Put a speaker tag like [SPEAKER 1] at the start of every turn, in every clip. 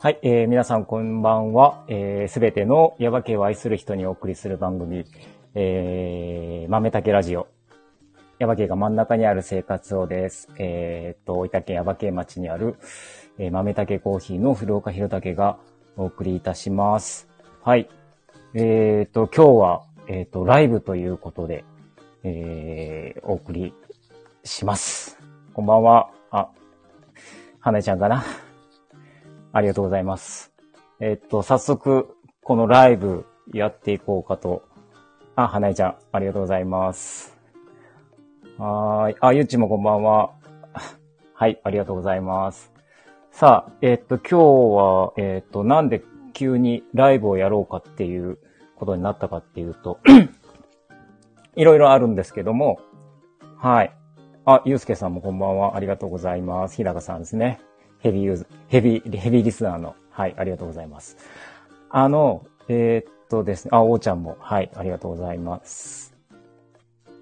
[SPEAKER 1] はい、えー、皆さんこんばんは。す、えー、べ、てのヤバ系を愛する人にお送りする番組、えー、豆竹ラジオ。ヤバ系が真ん中にある生活をです。えー、っと、大分県ヤバ系町にある、えー、豆竹コーヒーの古岡弘武がお送りいたします。はい。えー、っと、今日は、えー、っと、ライブということで、えー、お送りします。こんばんは。あ、花ちゃんかな？ありがとうございます。えっと、早速、このライブやっていこうかと。あ、花江ちゃん、ありがとうございます。はい。あ、ゆっちもこんばんは。はい、ありがとうございます。さあ、えっと、今日は、えっと、なんで急にライブをやろうかっていうことになったかっていうと、いろいろあるんですけども、はい。あ、ゆうすけさんもこんばんは。ありがとうございます。ひらかさんですね。ヘビーユーズ、ヘビー、ヘビーリスナーの、はい、ありがとうございます。あの、えー、っとですね、あ、おーちゃんも、はい、ありがとうございます。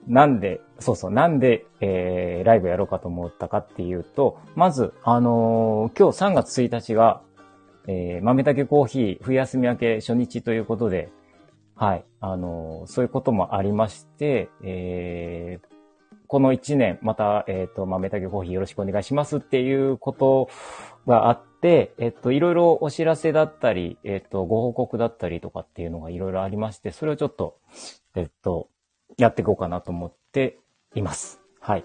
[SPEAKER 1] なんで、そうそう、なんで、えー、ライブやろうかと思ったかっていうと、まず、あのー、今日3月1日が、えー、豆竹コーヒー冬休み明け初日ということで、はい、あのー、そういうこともありまして、えー、この1年、また、えっ、ー、と、豆竹コーヒーよろしくお願いしますっていうことがあって、えっ、と、いろいろお知らせだったり、えっ、と、ご報告だったりとかっていうのがいろいろありまして、それをちょっと、えっ、と、やっていこうかなと思っています。はい。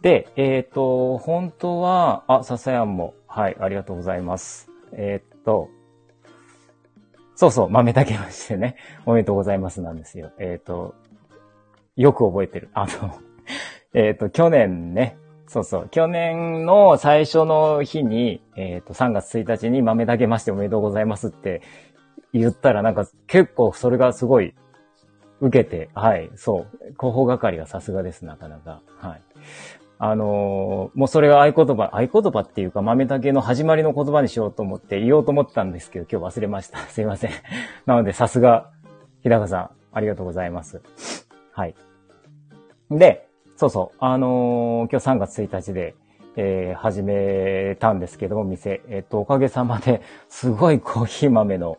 [SPEAKER 1] で、えっ、と、本当は、あ、笹山も、はい、ありがとうございます。えっ、と、そうそう、豆竹ましてね、おめでとうございますなんですよ。えっ、と、よく覚えてる。あの、えっ、と、去年ね、そうそう、去年の最初の日に、えっ、ー、と、3月1日に豆だけましておめでとうございますって言ったらなんか結構それがすごい受けて、はい、そう、広報係がさすがです、なかなか。はい。あのー、もうそれが合言葉、合言葉っていうか豆だけの始まりの言葉にしようと思って言おうと思ったんですけど、今日忘れました。すいません。なので、さすが、日高さん、ありがとうございます。はい。で、そうそう。あのー、今日3月1日で、えー、始めたんですけども、店。えっ、と、おかげさまで、すごいコーヒー豆の、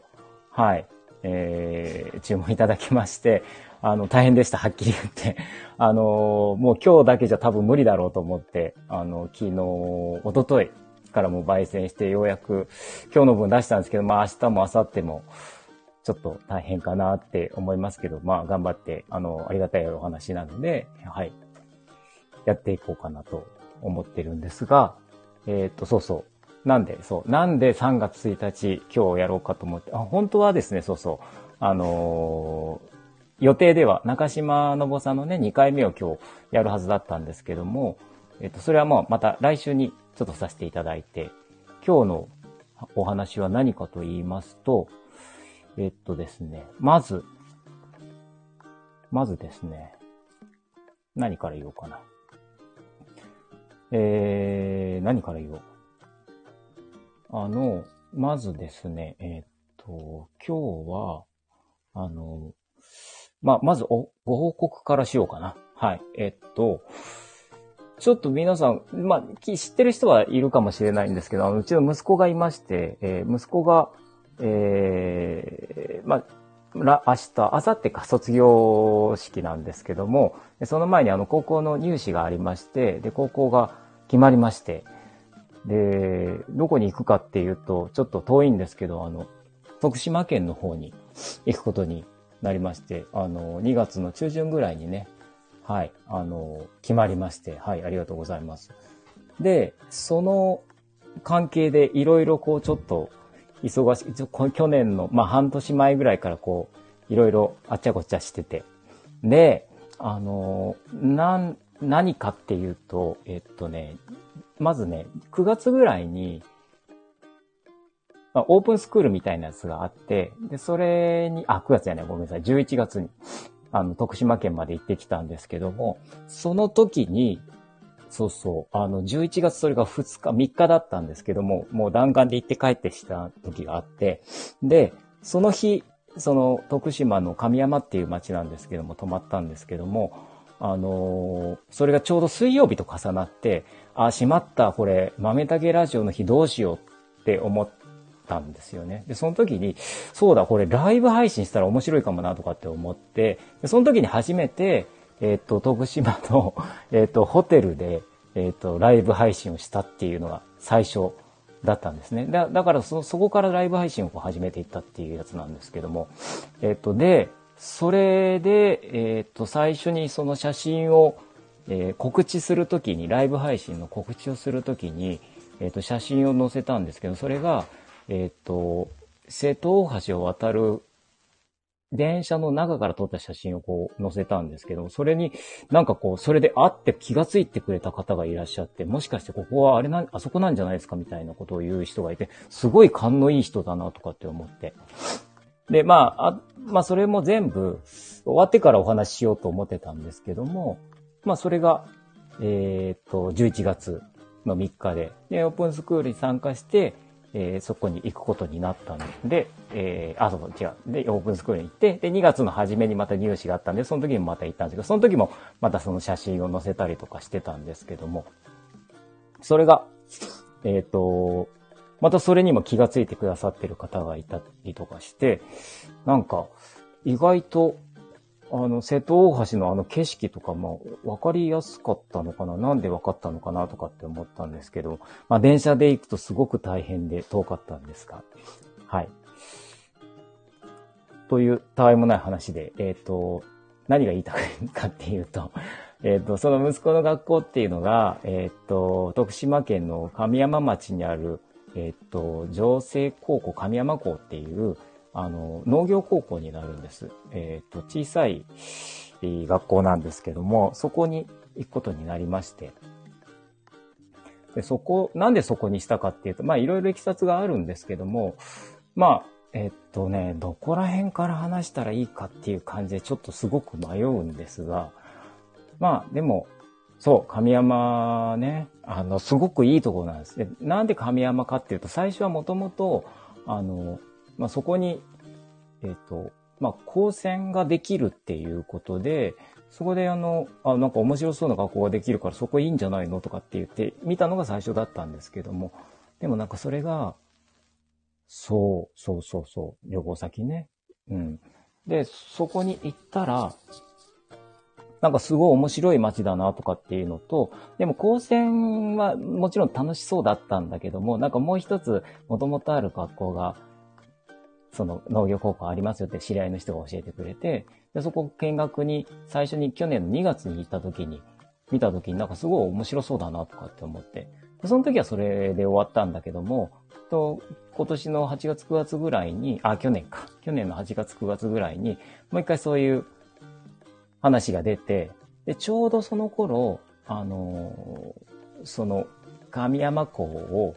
[SPEAKER 1] はい、えー、注文いただきまして、あの、大変でした、はっきり言って。あのー、もう今日だけじゃ多分無理だろうと思って、あの、昨日、一昨日からも焙煎して、ようやく今日の分出したんですけど、まあ明日も明後日も、ちょっと大変かなって思いますけど、まあ頑張って、あの、ありがたいお話なので、はい、やっていこうかなと思ってるんですが、えっ、と、そうそう。なんで、そう。なんで3月1日今日やろうかと思って、あ、本当はですね、そうそう。あのー、予定では中島信さんのね、2回目を今日やるはずだったんですけども、えっ、と、それはもうまた来週にちょっとさせていただいて、今日のお話は何かと言いますと、えっとですね、まず、まずですね、何から言おうかな。えー、何から言おう？あの、まずですね、えっ、と、今日は、あの、まあ、まずお、ご報告からしようかな。はい。えっと、ちょっと皆さん、まあ、知ってる人はいるかもしれないんですけど、うちの息子がいまして、えー、息子が、えー、まあ、明日、明後日か卒業式なんですけども、その前にあの高校の入試がありまして、で、高校が決まりまして、で、どこに行くかっていうと、ちょっと遠いんですけど、あの、徳島県の方に行くことになりまして、あの、2月の中旬ぐらいにね、はい、あの、決まりまして、はい、ありがとうございます。で、その関係でいろいろこうちょっと忙しい、去年の、まあ、半年前ぐらいからこう、いろいろあっちゃこっちゃしてて。で、あの、なん、何かっていうと、えっとね、まずね、9月ぐらいに、まあ、オープンスクールみたいなやつがあって、で、それに、あ、9月やね、ごめんなさい、11月に、あの、徳島県まで行ってきたんですけども、その時に、そうそう。あの、11月それが2日、3日だったんですけども、もう弾丸で行って帰ってした時があって、で、その日、その徳島の神山っていう町なんですけども、泊まったんですけども、あのー、それがちょうど水曜日と重なって、あ、しまった、これ、豆竹ラジオの日どうしようって思ったんですよね。で、その時に、そうだ、これライブ配信したら面白いかもなとかって思って、でその時に初めて、えっ、ー、と、徳島の、えっ、と、ホテルで、えっ、ー、と、ライブ配信をしたっていうのが最初だったんですね。だだからそ、そこからライブ配信を始めていったっていうやつなんですけども、えっ、と、で、それで、えっ、と、最初にその写真を、え告知するときに、ライブ配信の告知をするときに、えっ、と、写真を載せたんですけど、それが、えっ、と、瀬戸大橋を渡る電車の中から撮った写真をこう載せたんですけど、それになんかこう、それで会って気がついてくれた方がいらっしゃって、もしかしてここはあれな、あそこなんじゃないですかみたいなことを言う人がいて、すごい勘のいい人だなとかって思って。で、まあ、あまあそれも全部終わってからお話ししようと思ってたんですけども、まあそれが、えっ、と、11月の3日で、で、オープンスクールに参加して、えー、そこに行くことになったので、えー、あ、そう、違う。で、オープンスクールに行って、で、2月の初めにまた入試があったんで、その時にもまた行ったんですけど、その時もまたその写真を載せたりとかしてたんですけども、それが、えっ、ー、と、またそれにも気がついてくださってる方がいたりとかして、なんか、意外とあの、瀬戸大橋のあの景色とかも分かりやすかったのかななんで分かったのかなとかって思ったんですけど、まあ電車で行くとすごく大変で遠かったんですが、はい。というたわいもない話で、えっ、ー、と、何が言いたいかっていうと、えっ、ー、と、その息子の学校っていうのが、えっ、ー、と、徳島県の神山町にある、えっ、と、上西高校神山校っていう、あの、農業高校になるんです。えっ、と、小さい学校なんですけども、そこに行くことになりまして、で、そこ、なんでそこにしたかっていうと、まあ、いろいろいきさつがあるんですけども、まあ、えっとね、どこら辺から話したらいいかっていう感じでちょっとすごく迷うんですが、まあ、でも、そう、神山ね、あの、すごくいいところなんです。で、なんで神山かっていうと、最初はもともと、あの、まあ、そこに、えっ、ー、と、まあ、高専ができるっていうことで、そこであの、あ、なんか面白そうな学校ができるからそこいいんじゃないのとかって言って見たのが最初だったんですけども、でもなんかそれが、そう、そうそうそう、旅行先ね。うん。で、そこに行ったら、なんかすごい面白い街だなとかっていうのと、でも高専はもちろん楽しそうだったんだけども、なんかもう一つ元々ある学校がその農業高校ありますよって知り合いの人が教えてくれて、で、そこ見学に最初に去年の2月に行った時に、見た時になんかすごい面白そうだなとかって思って、でその時はそれで終わったんだけども、と今年の8月9月ぐらいに、あ、去年か。去年の8月9月ぐらいに、もう一回そういう話が出て、で、ちょうどその頃、あのその、神山校を、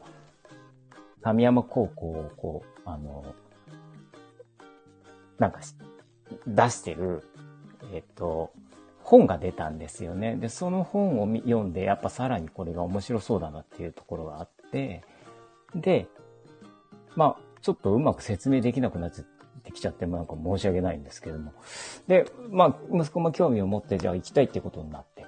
[SPEAKER 1] 神山高校をこう、あのなんか出してる、えっと、本が出たんですよね。で、その本を読んで、やっぱさらにこれが面白そうだなっていうところがあって、で、まあ、ちょっとうまく説明できなくなってきちゃって、なんか申し訳ないんですけども。で、まあ、息子も興味を持って、じゃあ行きたいってことになって。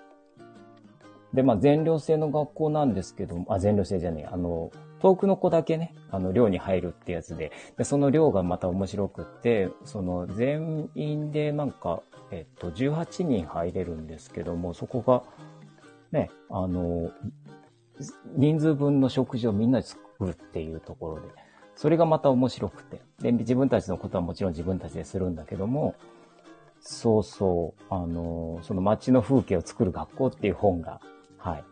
[SPEAKER 1] で、まあ、全寮制の学校なんですけども、あ、全寮制じゃねえ、あの、遠くの子だけね、あの、寮に入るってやつで、で、その寮がまた面白くって、その、全員でなんか、えっと、18人入れるんですけども、そこが、ね、あの、人数分の食事をみんなで作るっていうところで、ねそれがまた面白くて。で、自分たちのことはもちろん自分たちでするんだけども、そうそう、あの、その街の風景を作る学校っていう本が、はい、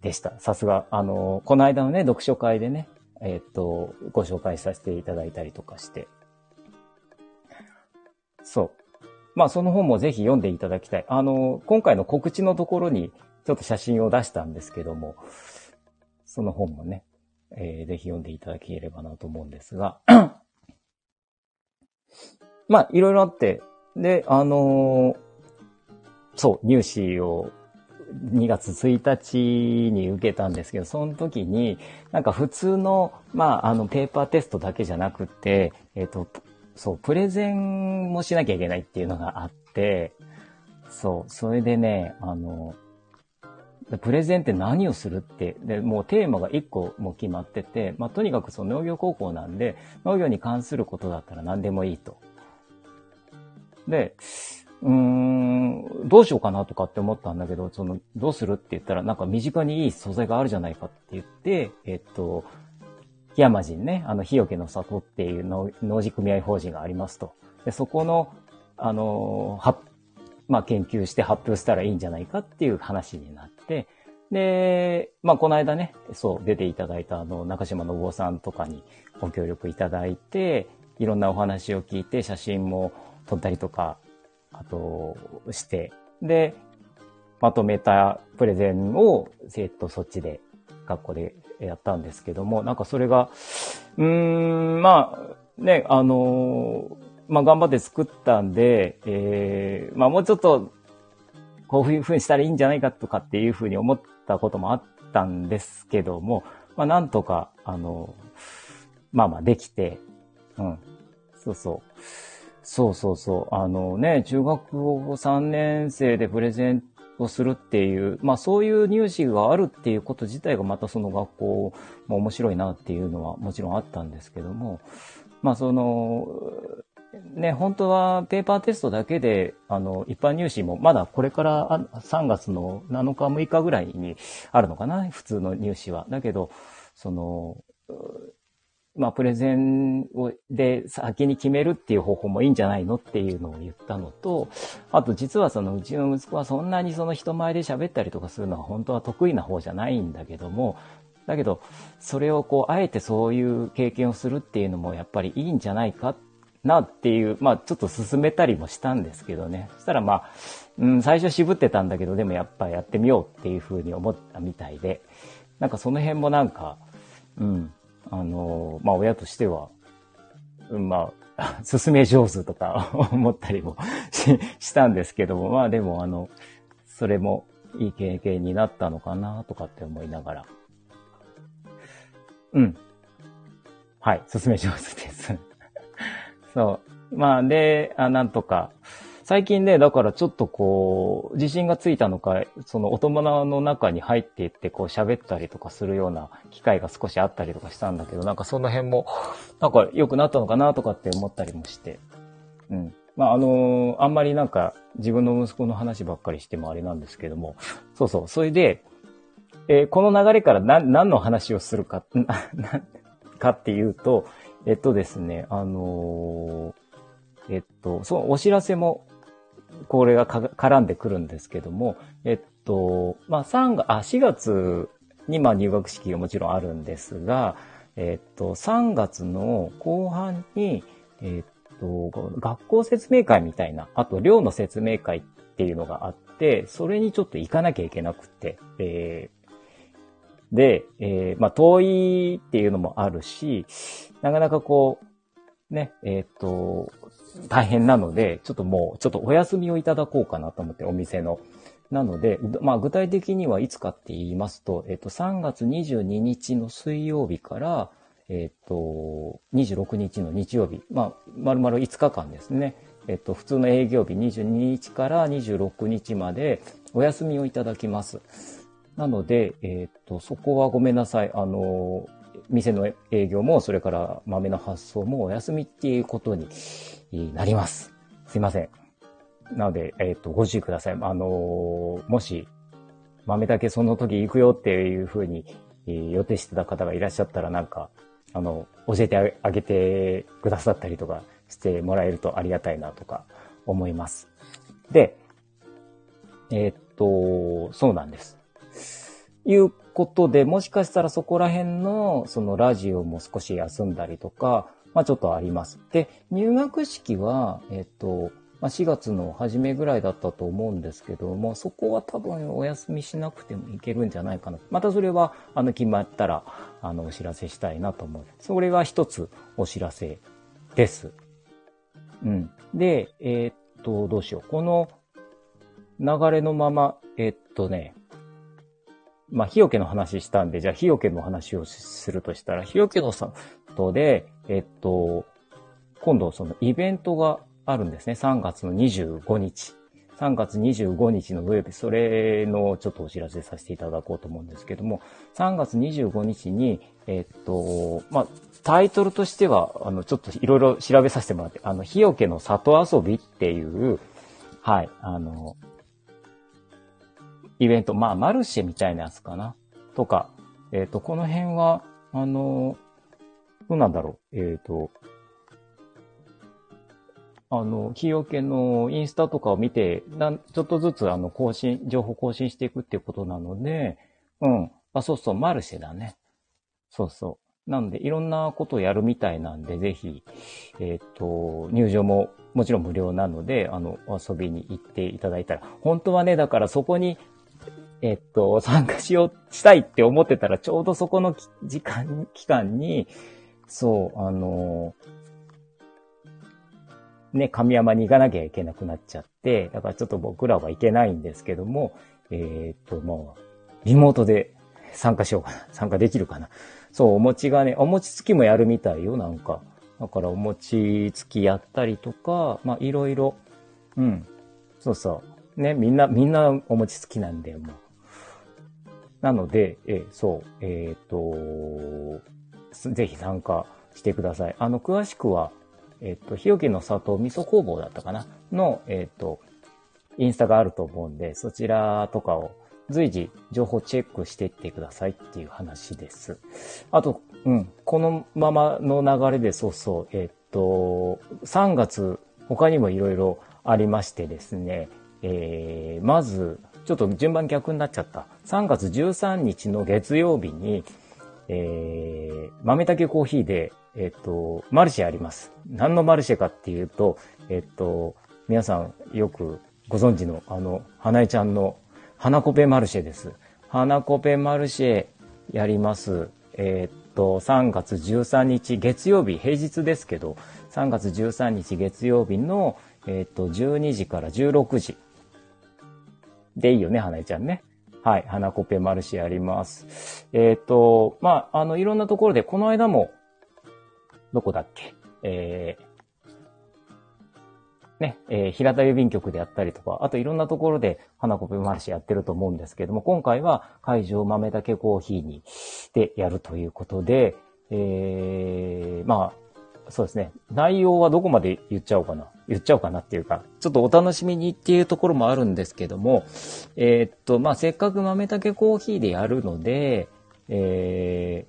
[SPEAKER 1] でした。さすが、あの、この間のね、読書会でね、えっ、と、ご紹介させていただいたりとかして。そう。まあ、その本もぜひ読んでいただきたい。あの、今回の告知のところにちょっと写真を出したんですけども、その本もね、えー、ぜひ読んでいただければなと思うんですが、まあ、いろいろあって、で、あのー、そう、入試を2月1日に受けたんですけど、その時に、なんか普通の、まあ、あの、ペーパーテストだけじゃなくて、えっ、ー、と、そう、プレゼンもしなきゃいけないっていうのがあって、そう、それでね、あの、プレゼンって何をするって、で、もうテーマが一個も決まってて、まあ、とにかくその農業高校なんで、農業に関することだったら何でもいいと。で、うーん、どうしようかなとかって思ったんだけど、その、どうするって言ったら、なんか身近にいい素材があるじゃないかって言って、えっと、檜山人ね、あの、日よけの里っていう農事組合法人がありますと。で、そこの、あの、は、まあ、研究して発表したらいいんじゃないかっていう話になって、で、まあ、この間ね、そう、出ていただいたあの、中島信夫さんとかにご協力いただいて、いろんなお話を聞いて、写真も撮ったりとか、あと、して、で、まとめたプレゼンを、えっと、そっちで、学校でやったんですけども、なんかそれが、うーん、まあ、ね、あのまあ、頑張って作ったんで、えー、まあ、もうちょっと、こういう風にしたらいいんじゃないかとかっていう風に思ったこともあったんですけども、まあ、なんとか、あの、まあまあできて、うん。そうそう。そうそうそう。あのね、中学校3年生でプレゼントするっていう、まあそういう入試があるっていうこと自体がまたその学校も面白いなっていうのはもちろんあったんですけども、まあその、ね、本当はペーパーテストだけで、あの、一般入試もまだこれから3月の7日6日ぐらいにあるのかな普通の入試は。だけど、その、まあ、プレゼンを、で、先に決めるっていう方法もいいんじゃないのっていうのを言ったのと、あと実はそのうちの息子はそんなにその人前で喋ったりとかするのは本当は得意な方じゃないんだけども、だけど、それをこう、あえてそういう経験をするっていうのもやっぱりいいんじゃないかなっていう、まあちょっと進めたりもしたんですけどね。そしたらまあ、うん、最初渋ってたんだけど、でもやっぱやってみようっていうふうに思ったみたいで、なんかその辺もなんか、うん、あの、まあ親としては、うん、まあ、進め上手とか 思ったりもしたんですけども、まあでもあの、それもいい経験になったのかなとかって思いながら。うん。はい、進め上手ですそう。まあ、で、あなんとか、最近ね、だからちょっとこう、自信がついたのか、そのお友の中に入っていってこう喋ったりとかするような機会が少しあったりとかしたんだけど、なんかその辺も、なんか良くなったのかなとかって思ったりもして。うん。まあ、あのー、あんまりなんか自分の息子の話ばっかりしてもあれなんですけども、そうそう、それで、えー、この流れから何、何の話をするか、かっていうと、えっとですね、あのー、えっと、そのお知らせも、これが絡んでくるんですけども、えっと、まあ、3月、あ、4月にま入学式がもちろんあるんですが、えっと、3月の後半に、えっと、学校説明会みたいな、あと寮の説明会っていうのがあって、それにちょっと行かなきゃいけなくて、えー、で、えー、まあ、遠いっていうのもあるし、なかなかこう、ね、えっ、と、大変なので、ちょっともう、ちょっとお休みをいただこうかなと思って、お店の。なので、まあ、具体的にはいつかって言いますと、えっ、と、3月22日の水曜日から、えっ、と、26日の日曜日、まあ、丸々5日間ですね。えっ、と、普通の営業日22日から26日までお休みをいただきます。なので、えっ、と、そこはごめんなさい。あの、店の営業も、それから豆の発送もお休みっていうことになります。すいません。なので、えっ、と、ご注意ください。あの、もし、豆だけその時行くよっていうふうに、予定してた方がいらっしゃったらなんか、あの、教えてあげてくださったりとかしてもらえるとありがたいなとか思います。で、えっと、そうなんです。いうことで、もしかしたらそこら辺の、そのラジオも少し休んだりとか、まあちょっとあります。で、入学式は、えっと、まあ、4月の初めぐらいだったと思うんですけども、そこは多分お休みしなくてもいけるんじゃないかな。またそれは、あの、決まったら、あの、お知らせしたいなと思う。それが一つお知らせです。うん。で、えー、っと、どうしよう。この流れのまま、えー、っとね、まあ、日よけの話したんで、じゃあ日よけの話をするとしたら、日よけの里で、えっと、今度そのイベントがあるんですね。3月の25日。3月25日の土曜日、それのちょっとお知らせさせていただこうと思うんですけども、3月25日に、えっと、まあ、タイトルとしては、あの、ちょっといろいろ調べさせてもらって、あの、日よけの里遊びっていう、はい、あの、イベント、まあ、マルシェみたいなやつかな。とか、えっ、と、この辺は、あの、どうなんだろう。えっ、と、あの、日よけのインスタとかを見て、なんちょっとずつあの、更新、情報更新していくっていうことなので、うん。あ、そうそう、マルシェだね。そうそう。なんで、いろんなことをやるみたいなんで、ぜひ、えっ、と、入場ももちろん無料なので、あの、遊びに行っていただいたら、本当はね、だからそこに、えっ、と、参加しよう、したいって思ってたら、ちょうどそこの時間、期間に、そう、あのね、神山に行かなきゃいけなくなっちゃって、だからちょっと僕らは行けないんですけども、えっ、と、もう、リモートで参加しようかな。参加できるかな。そう、お餅がね、お餅つきもやるみたいよ、なんか。だからお餅つきやったりとか、まあいろいろ、うん。そうそう。ね、みんな、みんなお餅つきなんだよ、もう。なので、えそう、えっ、ー、と、ぜひ参加してください。あの、詳しくは、えっ、ー、と、日置の里味噌工房だったかな？の、えっ、ー、と、インスタがあると思うんで、そちらとかを随時情報チェックしていってくださいっていう話です。あと、うん、このままの流れでそうそう、えっ、と、3月、他にもいろいろありましてですね、えー、まず、ちょっと順番逆になっちゃった。3月13日の月曜日に、えー、豆竹コーヒーで、えっ、と、マルシェあります。何のマルシェかっていうと、えっ、と、皆さんよくご存知の、あの、花江ちゃんの花コペマルシェです。花コペマルシェやります。えっ、と、3月13日月曜日、平日ですけど、3月13日月曜日の、えっ、と、12時から16時でいいよね、花江ちゃんね。はい。花コペマルシェあります。えっ、ー、と、まあ、あの、いろんなところで、この間も、どこだっけ？えー、ね、えー、平田郵便局であったりとか、あといろんなところで花コペマルシェやってると思うんですけども、今回は会場豆だけコーヒーにでやるということで、えー、まあ、そうですね。内容はどこまで言っちゃおうかな。言っちゃおうかなっていうか、ちょっとお楽しみにっていうところもあるんですけども、えー、っと、まあ、せっかく豆竹コーヒーでやるので、え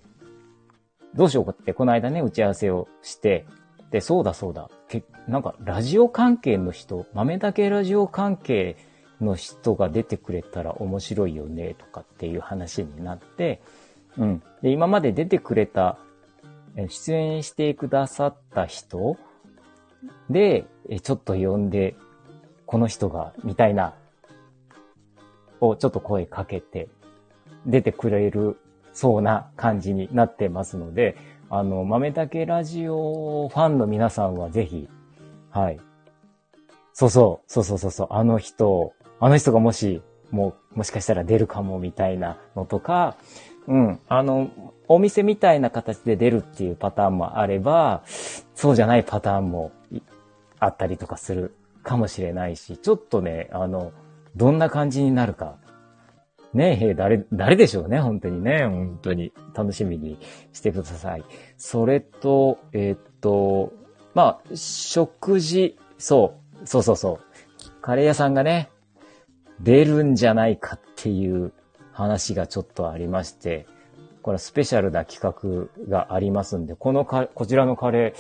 [SPEAKER 1] ー、どうしようかって、この間ね、打ち合わせをして、で、そうだそうだ、けなんか、ラジオ関係の人、豆竹ラジオ関係の人が出てくれたら面白いよね、とかっていう話になって、うん。で、今まで出てくれた出演してくださった人？で、ちょっと呼んで、この人が、みたいな、をちょっと声かけて、出てくれるそうな感じになってますので、あの、豆竹ラジオファンの皆さんはぜひ、はい。そうそう、そうそうそうそう、あの人、あの人がもし、もう、もしかしたら出るかもみたいなのとか、うん。あの、お店みたいな形で出るっていうパターンもあれば、そうじゃないパターンもあったりとかするかもしれないし、ちょっとね、あの、どんな感じになるか。ねえ、誰、誰でしょうね、本当にね、本当に。楽しみにしてください。それと、えー、っと、まあ、食事、そう、そうそうそう。カレー屋さんがね、出るんじゃないかっていう話がちょっとありまして、これはスペシャルな企画がありますんで、このか、こちらのカレ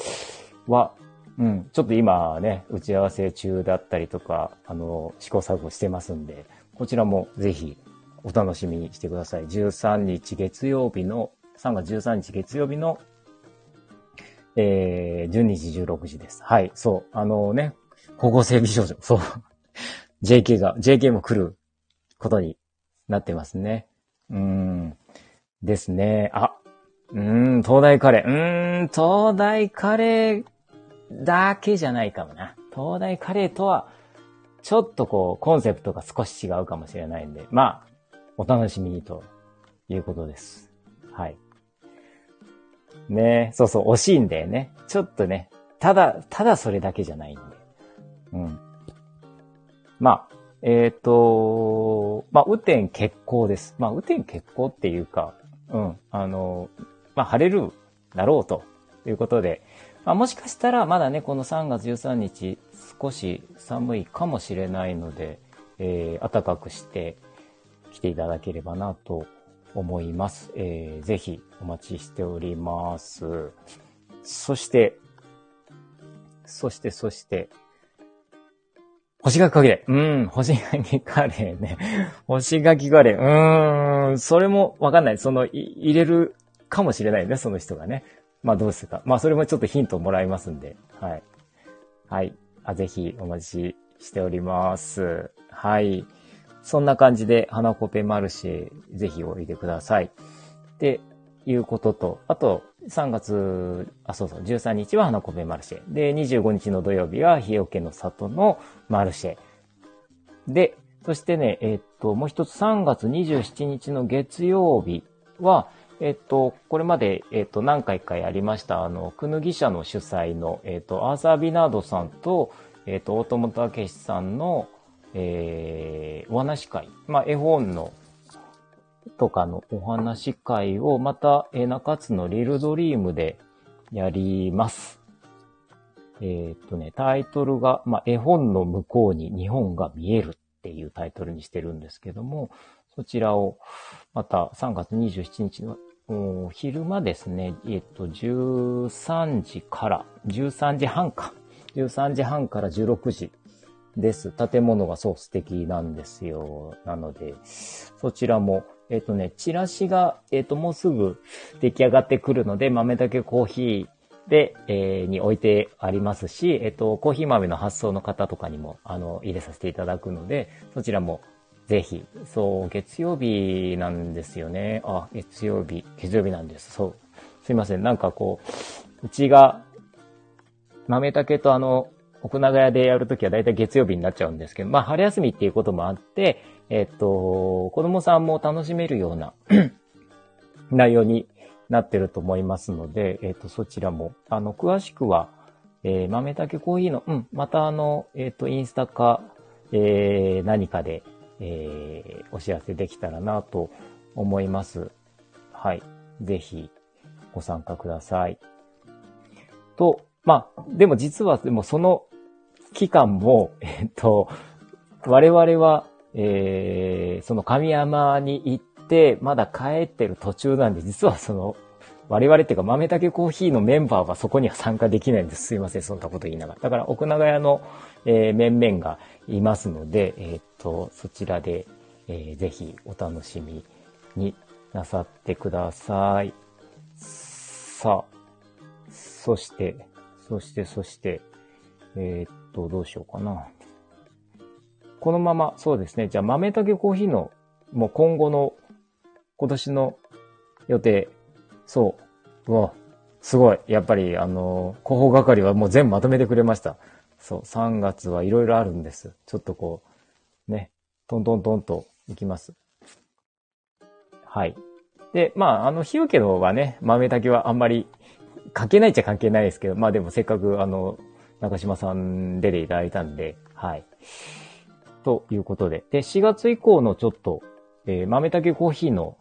[SPEAKER 1] ーは、うん、ちょっと今ね、打ち合わせ中だったりとか、あの、試行錯誤してますんで、こちらもぜひお楽しみにしてください。13日月曜日の、3月13日月曜日の、えー、12時16時です。はい、そう、あのね、高校生美少女、そう、JK が、JK も来ることになってますね。うん。ですね。あ、うん、東大カレー。うーん、東大カレーだけじゃないかもな。東大カレーとは、ちょっとこう、コンセプトが少し違うかもしれないんで、まあ、お楽しみにということです。はい。ねそうそう、惜しいんだよね。ちょっとね、ただ、ただそれだけじゃないんで。うん。まあ、えっ、と、まあ、雨天決行です。まあ、雨天決行っていうか、うん、あの、まあ、晴れるだろうということで、まあ、もしかしたらまだね、この3月13日、少し寒いかもしれないので、えー、暖かくして来ていただければなと思います。えー、ぜひお待ちしております。そして、そして、そして、干し柿カレー。うん、干し柿カレーね。干し柿カレー。うーん、それもわかんない。その、い入れるかもしれないね、その人がね。まあどうするか。まあそれもちょっとヒントもらいますんで。はい。はい。あ、ぜひお待ちしております。はい。そんな感じで、花コペマルシェ、ぜひおいでください。っていうことと、あと、3月、あ、そうそう、13日は花コペマルシェ。で、25日の土曜日は、日よけの里のマルシェ。で、そしてね、えっと、もう一つ3月27日の月曜日は、えっと、これまで、えっと、何回かやりました、あの、くぬぎ社の主催の、えっと、アーサー・ビナードさんと、えっと、大友武さんの、えー、お話会。まあ、絵本の、とかのお話会を、また、えー、中津のリルドリームでやります。えっとね、タイトルが、まあ、絵本の向こうに日本が見えるっていうタイトルにしてるんですけども、そちらを、また3月27日の昼間ですね、えっと、13時から、13時半か。13時半から16時です。建物がそう素敵なんですよ。なので、そちらも、えっとね、チラシが、えっと、もうすぐ出来上がってくるので、豆だけコーヒーで、えーに置いてありますし、えっと、コーヒー豆の発送の方とかにも、あの、入れさせていただくので、そちらもぜひ、そう、月曜日なんですよね。あ、月曜日、月曜日なんです。そう。すいません。なんかこう、うちが、豆竹とあの、奥長屋でやるときはだいたい月曜日になっちゃうんですけど、まあ、春休みっていうこともあって、えっと、子供さんも楽しめるような 内容になってると思いますので、えっと、そちらも、あの、詳しくは、えー豆竹コーヒーの、うん、またあの、えっと、インスタか、えー何かで、えーお知らせできたらなと思います。はい。ぜひ、ご参加ください。と、まあ、でも実は、でもその期間も、えっと、我々は、えーその神山に行って、まだ帰ってる途中なんで、実はその、我々っていうか、豆竹コーヒーのメンバーはそこには参加できないんです。すいません、そんなこと言いながら。だから、奥長屋の、えー面々がいますので、えーっと、そちらで、えーぜひお楽しみになさってください。さあ、そして、そして、そして、えーっと、どうしようかな。このまま、そうですね。じゃあ、豆竹コーヒーの、もう今後の、今年の予定、そう。うわ、すごい。やっぱり、あの、広報係はもう全部まとめてくれました。そう、3月はいろいろあるんです。ちょっとこう、ね、トントントンといきます。はい。で、まあ、あの、日よけのはね、豆竹はあんまり関係ないっちゃ関係ないですけど、まあでもせっかく、あの、中島さん出ていただいたんで、はい。ということで。で、4月以降のちょっと、えー豆竹コーヒーの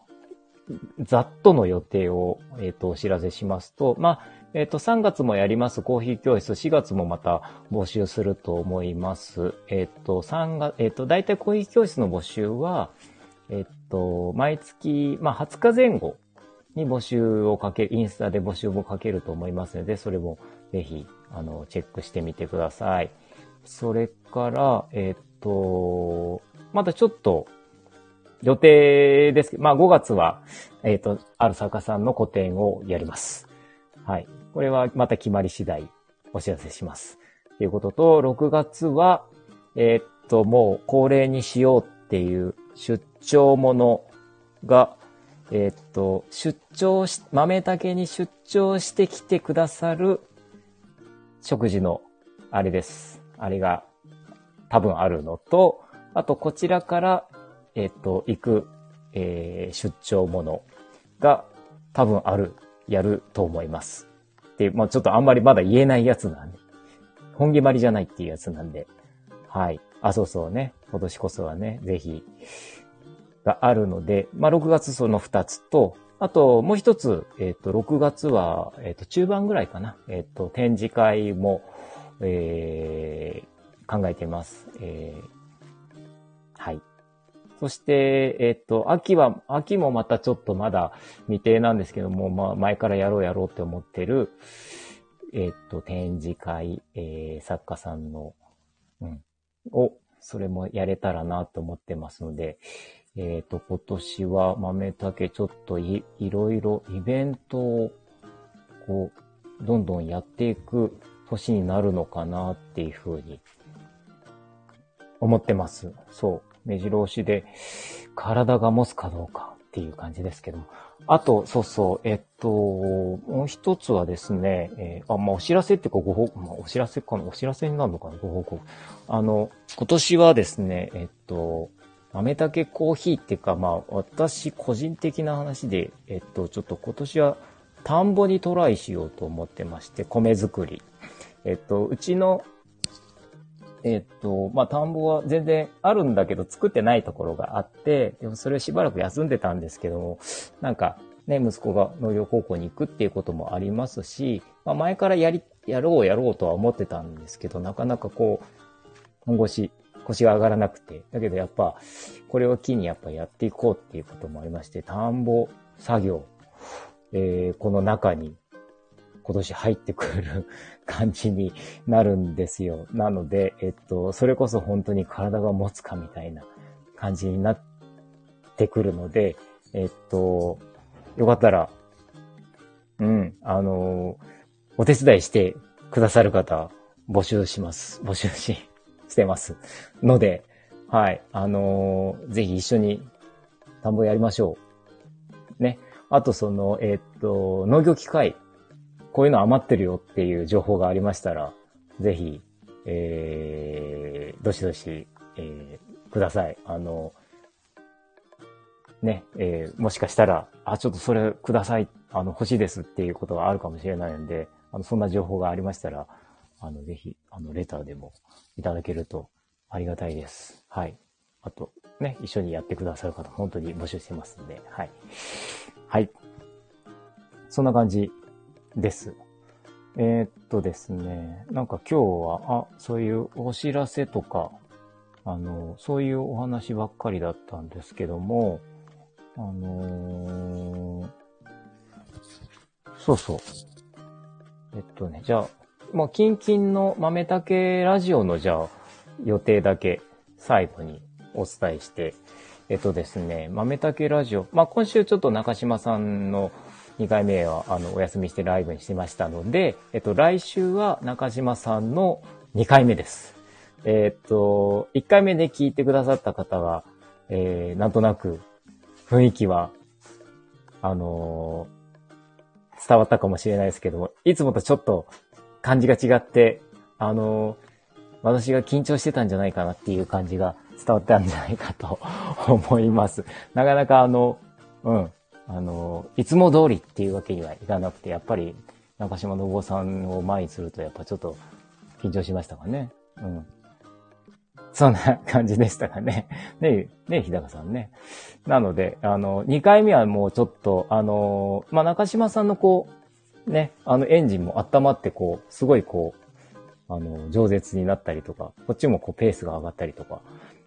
[SPEAKER 1] ざっとの予定を、えっ、と、お知らせしますと、まあ、えっ、と、3月もやりますコーヒー教室、4月もまた募集すると思います。えっ、と、3月、えっ、と、大体コーヒー教室の募集は、えっ、と、毎月、まあ、20日前後に募集をかける、インスタで募集をかけると思いますので、それもぜひ、あの、チェックしてみてください。それから、えっ、と、まだちょっと、予定ですけど、まあ5月は、えっ、と、ある作家さんの個展をやります。はい。これはまた決まり次第お知らせします。ということと、6月は、えっ、と、もう恒例にしようっていう出張ものが、えっ、と、出張し、豆竹に出張してきてくださる食事のあれです。あれが多分あるのと、あとこちらから、えっ、と、行く、えー出張ものが多分ある、やると思います。で、まあちょっとあんまりまだ言えないやつなんで、本決まりじゃないっていうやつなんで、はい。あ、そうそうね。今年こそはね、ぜひ、があるので、まあ、6月その2つと、あと、もう一つ、えっ、ー、と、6月は、えっ、ー、と、中盤ぐらいかな。えっ、ー、と、展示会も、えー、考えています。えー、はい。そして、えっ、と、秋は、秋もまたちょっとまだ未定なんですけども、まあ、前からやろうやろうって思ってる、えっ、と、展示会、えー、作家さんの、うん、を、それもやれたらなと思ってますので、えっ、ー、と、今年は豆竹ちょっといいろいろイベントをこう、どんどんやっていく年になるのかなっていうふうに思ってます。そう。目白押しで体が持つかどうかっていう感じですけども。あと、そうそう、えっと、もう一つはですね、えー、あ、まあ、お知らせっていうかご報告、まあ、お知らせかな、お知らせになるのかな、ご報告。あの、今年はですね、えっと、豆竹コーヒーっていうか、まあ、私個人的な話で、えっと、ちょっと今年は田んぼにトライしようと思ってまして、米作り。えっと、うちの、えっと、まあ、田んぼは全然あるんだけど作ってないところがあって、でもそれをしばらく休んでたんですけども、なんかね、息子が農業高校に行くっていうこともありますし、まあ、前からやり、やろうやろうとは思ってたんですけど、なかなかこう、本腰腰が上がらなくて。だけどやっぱ、これを機にやっぱやっていこうっていうこともありまして、田んぼ作業、えー、この中に今年入ってくる 感じになるんですよ。なので、えっと、それこそ本当に体が持つかみたいな感じになってくるので、えっと、よかったら、うん、あの、お手伝いしてくださる方、募集します。募集し、してます。ので、はい。あのー、ぜひ一緒に田んぼやりましょう。ね。あとその、えー、っと、農業機械、こういうの余ってるよっていう情報がありましたら、ぜひ、えー、どしどし、えー、ください。あの、ね、えー、もしかしたら、あ、ちょっとそれください、あの、欲しいですっていうことがあるかもしれないので、あの、そんな情報がありましたら、あの、ぜひ、あの、レターでもいただけるとありがたいです。はい。あと、ね、一緒にやってくださる方、本当に募集してますんで、はい。はい。そんな感じです。えー、っとですね、なんか今日は、あ、そういうお知らせとか、あの、そういうお話ばっかりだったんですけども、あのー、そうそう。えっとね、じゃあ、もう、キンキンの豆竹ラジオのじゃあ、予定だけ最後にお伝えして、えっとですね、豆竹ラジオ、まあ、今週ちょっと中島さんの2回目は、あの、お休みしてライブにしてましたので、えっと、来週は中島さんの2回目です。えっと、1回目で聞いてくださった方は、えー、なんとなく雰囲気は、あのー、伝わったかもしれないですけども、いつもとちょっと感じが違って、あの、私が緊張してたんじゃないかなっていう感じが伝わったんじゃないかと 思います。なかなかあの、うん、あの、いつも通りっていうわけにはいかなくて、やっぱり中島信夫さんを前にするとやっぱちょっと緊張しましたかね。うん。そんな感じでしたかね。ねね日高さんね。なので、あの、2回目はもうちょっと、あの、まあ、中島さんのこう、ね、あのエンジンも温まってこう、すごいこう、あの、饒舌になったりとか、こっちもこうペースが上がったりとか。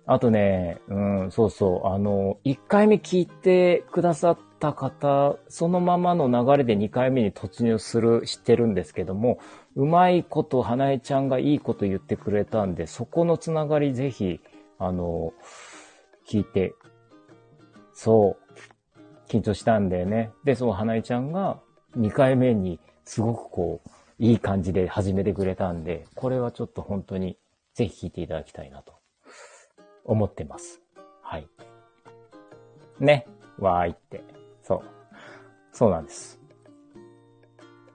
[SPEAKER 1] あとね、うん、そうそう、あの、1回目聞いてくださった方、そのままの流れで2回目に突入する、してるんですけども、うまいこと、花江ちゃんがいいこと言ってくれたんで、そこのつながりぜひ、あの、聞いて、そう、緊張したんだよね。で、そう、花江ちゃんが、2回目にすごくこう、いい感じで始めてくれたんで、これはちょっと本当にぜひ聞いていただきたいなと思ってます。はい。ね。わーいって。そう。そうなんです。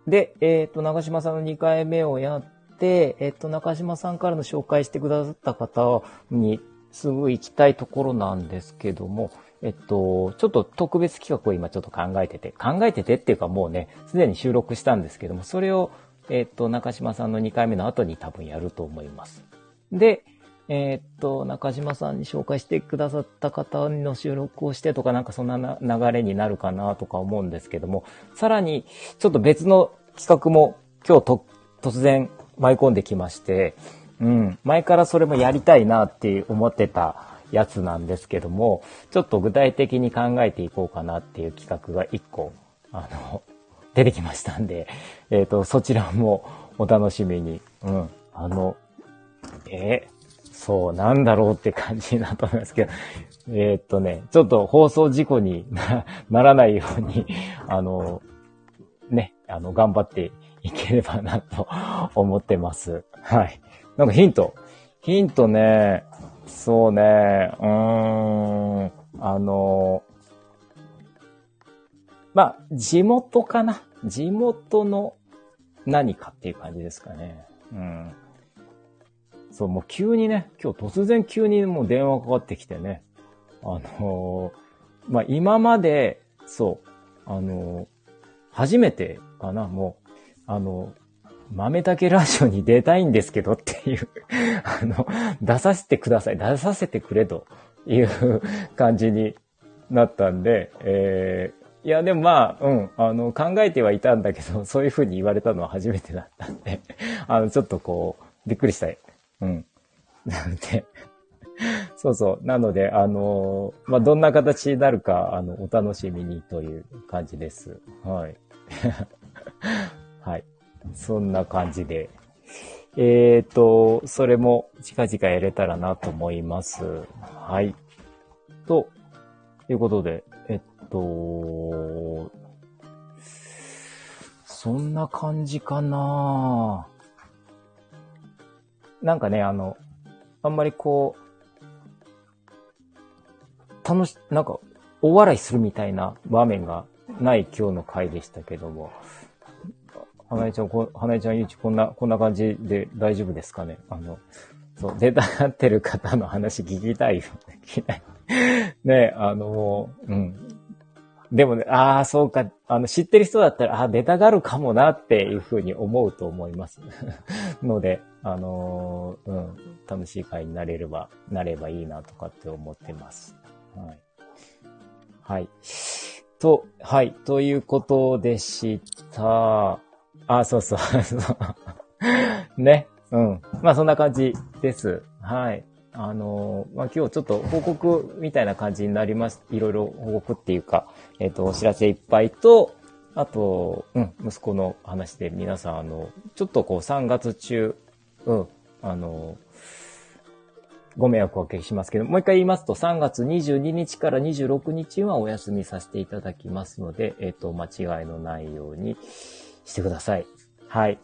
[SPEAKER 1] で、えっ、ー、と、長島さんの2回目をやって、えっ、ー、と、中島さんからの紹介してくださった方にすぐ行きたいところなんですけども、えっと、ちょっと特別企画を今ちょっと考えてて、考えててっていうかもうね、すでに収録したんですけども、それを、えっと、中島さんの2回目の後に多分やると思います。で、えー、っと、中島さんに紹介してくださった方の収録をしてとか、なんかそんな流れになるかなとか思うんですけども、さらに、ちょっと別の企画も今日と突然舞い込んできまして、うん、前からそれもやりたいなって思ってたやつなんですけども、ちょっと具体的に考えていこうかなっていう企画が一個、あの、出てきましたんで、えっ、ー、と、そちらもお楽しみに。うん。あの、えー、そう、なんだろうって感じだと思いますけど、え、っとね、ちょっと放送事故にな らないように、あの、ね、あの、頑張っていければなと思ってます。はい。なんかヒント。ヒントね、そうね、うーん、あの、まあ、地元かな。地元の何かっていう感じですかね。うん。そう、もう急にね、今日突然急にもう電話かかってきてね。あのー、まあ、今まで、そう、あのー、初めてかな、もう、あの、豆竹ラジオに出たいんですけどっていう あの、出させてください、出させてくれという感じになったんで、えいや、でもまあ、うん、あの、考えてはいたんだけど、そういう風に言われたのは初めてだったんで、あの、ちょっとこう、びっくりしたい。うん。なので、そうそう。なので、あのまあ、どんな形になるか、あの、お楽しみにという感じです。はい。はい。そんな感じで。えっ、ー、と、それも近々やれたらなと思います。はい。ということで、えっと、そんな感じかななんかね、あの、あんまりこう、楽し、なんか、大笑いするみたいな場面がない今日の回でしたけども、花江ちゃん、花江ちゃん、ゆうち、こんな、こんな感じで大丈夫ですかね？あの、そう、出たがってる方の話聞きたいよ。聞きたい。ねあの、うん。でもね、ああ、そうか、あの、知ってる人だったら、ああ、出たがるかもなっていうふうに思うと思います。ので、あのー、うん、楽しい会になれれば、なればいいなとかって思ってます。はい。はい。と、はい、ということでした。あ、そう そう、ね、うん。まあ、そんな感じです。はい。あの、まあ、今日ちょっと報告みたいな感じになります。いろいろ報告っていうか、えっ、ー、と、お知らせいっぱいと、あと、うん、息子の話で皆さん、あの、ちょっとこう3月中、うん、あの、ご迷惑をおかけしますけど、もう一回言いますと、3月22日から26日はお休みさせていただきますので、えっ、と、間違いのないようにしてください。はい。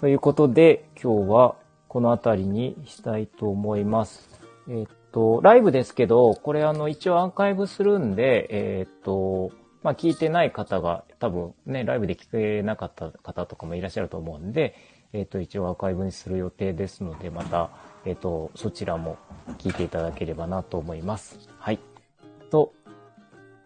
[SPEAKER 1] ということで、今日はこの辺りにしたいと思います。えっと、ライブですけど、これあの、一応アーカイブするんで、えっと、まあ、聞いてない方が多分ね、ライブで聞けなかった方とかもいらっしゃると思うんで、えっと、一応アーカイブにする予定ですので、また、えっと、そちらも聞いていただければなと思います。はい。と、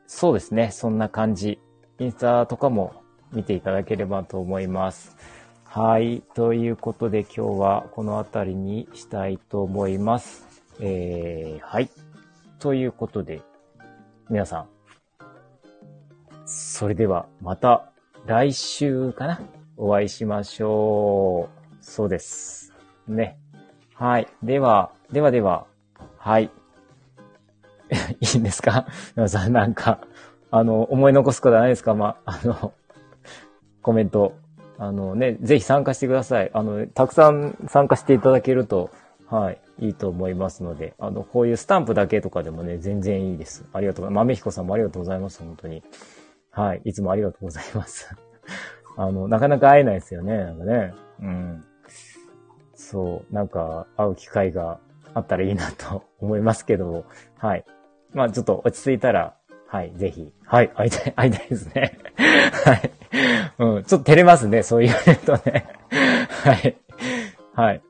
[SPEAKER 1] そうですね、そんな感じ。インスタとかも見ていただければと思います。はい。ということで今日はこの辺りにしたいと思います。えー、はい。ということで、皆さん、それではまた来週かなお会いしましょう。そうです。ね。はい。では、ではでは、はい。いいんですか？皆さん、なんか、あの、思い残すことはないですか？まあ、あの、コメント。あのね、ぜひ参加してください。あの、たくさん参加していただけると、はい。いいと思いますので、あの、こういうスタンプだけとかでもね、全然いいです。ありがとうございます。豆彦さんもありがとうございます。本当に。はい。いつもありがとうございます。あの、なかなか会えないですよね。なんかね。うん。そう。なんか、会う機会があったらいいなと思いますけども、はい。まあちょっと落ち着いたら、はい、ぜひ。はい、会いたい、会いたいですね。はい。うん、ちょっと照れますね、そう言われるとね。はい。はい。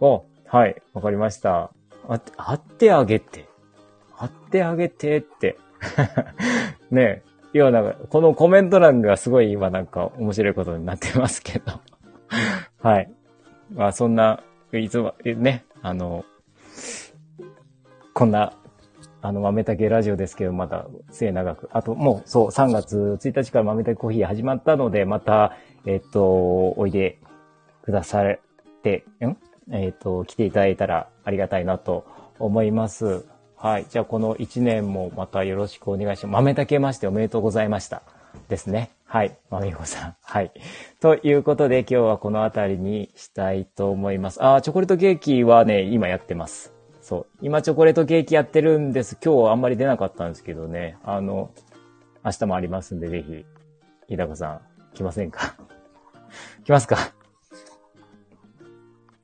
[SPEAKER 1] お、はい、わかりました。あ、会ってあげて。会ってあげてって。ねえ。要なんか、このコメント欄がすごい今なんか面白いことになってますけど。はい。まあそんな、いつも、ね、あの、こんな、あの、豆竹ラジオですけど、また末長く。あと、もう、そう、3月1日から豆竹コーヒー始まったので、また、えっと、おいでくださって、ん？えっと、来ていただいたらありがたいなと思います。はい。じゃあ、この1年もまたよろしくお願いします。豆竹ましておめでとうございました。ですね。はい。まみこさん。はい。ということで、今日はこの辺りにしたいと思います。あ、チョコレートケーキはね、今やってます。そう。今チョコレートケーキやってるんです。今日はあんまり出なかったんですけどね。あの、明日もありますんで、ぜひ、日高さん、来ませんか？来ますか？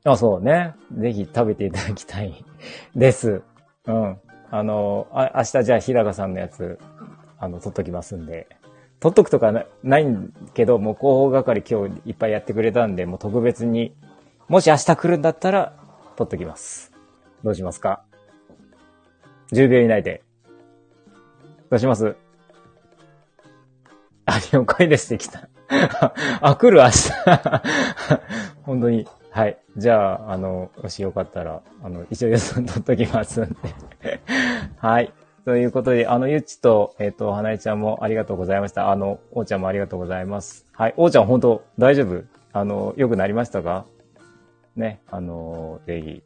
[SPEAKER 1] あ、そうね。ぜひ食べていただきたい です。うん。あの、あ明日じゃあ日高さんのやつ、あの、撮っときますんで。撮っとくとかなないんけど、もう広報係今日いっぱいやってくれたんで、もう特別に、もし明日来るんだったら、撮っときます。どうしますか ?10 秒以内で。どうします？あ、了解ですってきた。あ、来る明日。本当に。はい。じゃあ、あの、もしよかったら、あの、一応予想取っときますんで。はい。ということで、あの、ゆっちと、えっ、ー、と、花江ちゃんもありがとうございました。あの、おーちゃんもありがとうございます。はい。おーちゃん本当大丈夫？あの、良くなりましたか？ね。あの、ぜひ、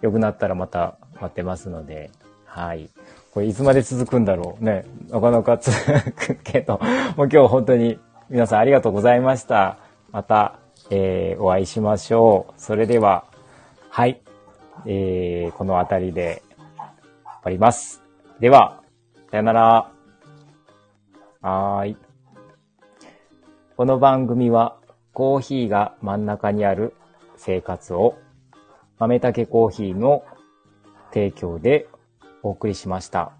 [SPEAKER 1] 良くなったらまた待ってますので、はい。これいつまで続くんだろうね。なかなか続くけど、もう今日本当に皆さんありがとうございました。また、えー、お会いしましょう。それでは、はい。えー、この辺りで終わります。では、さよなら。はーい。この番組はコーヒーが真ん中にある生活を豆竹コーヒーの提供でお送りしました。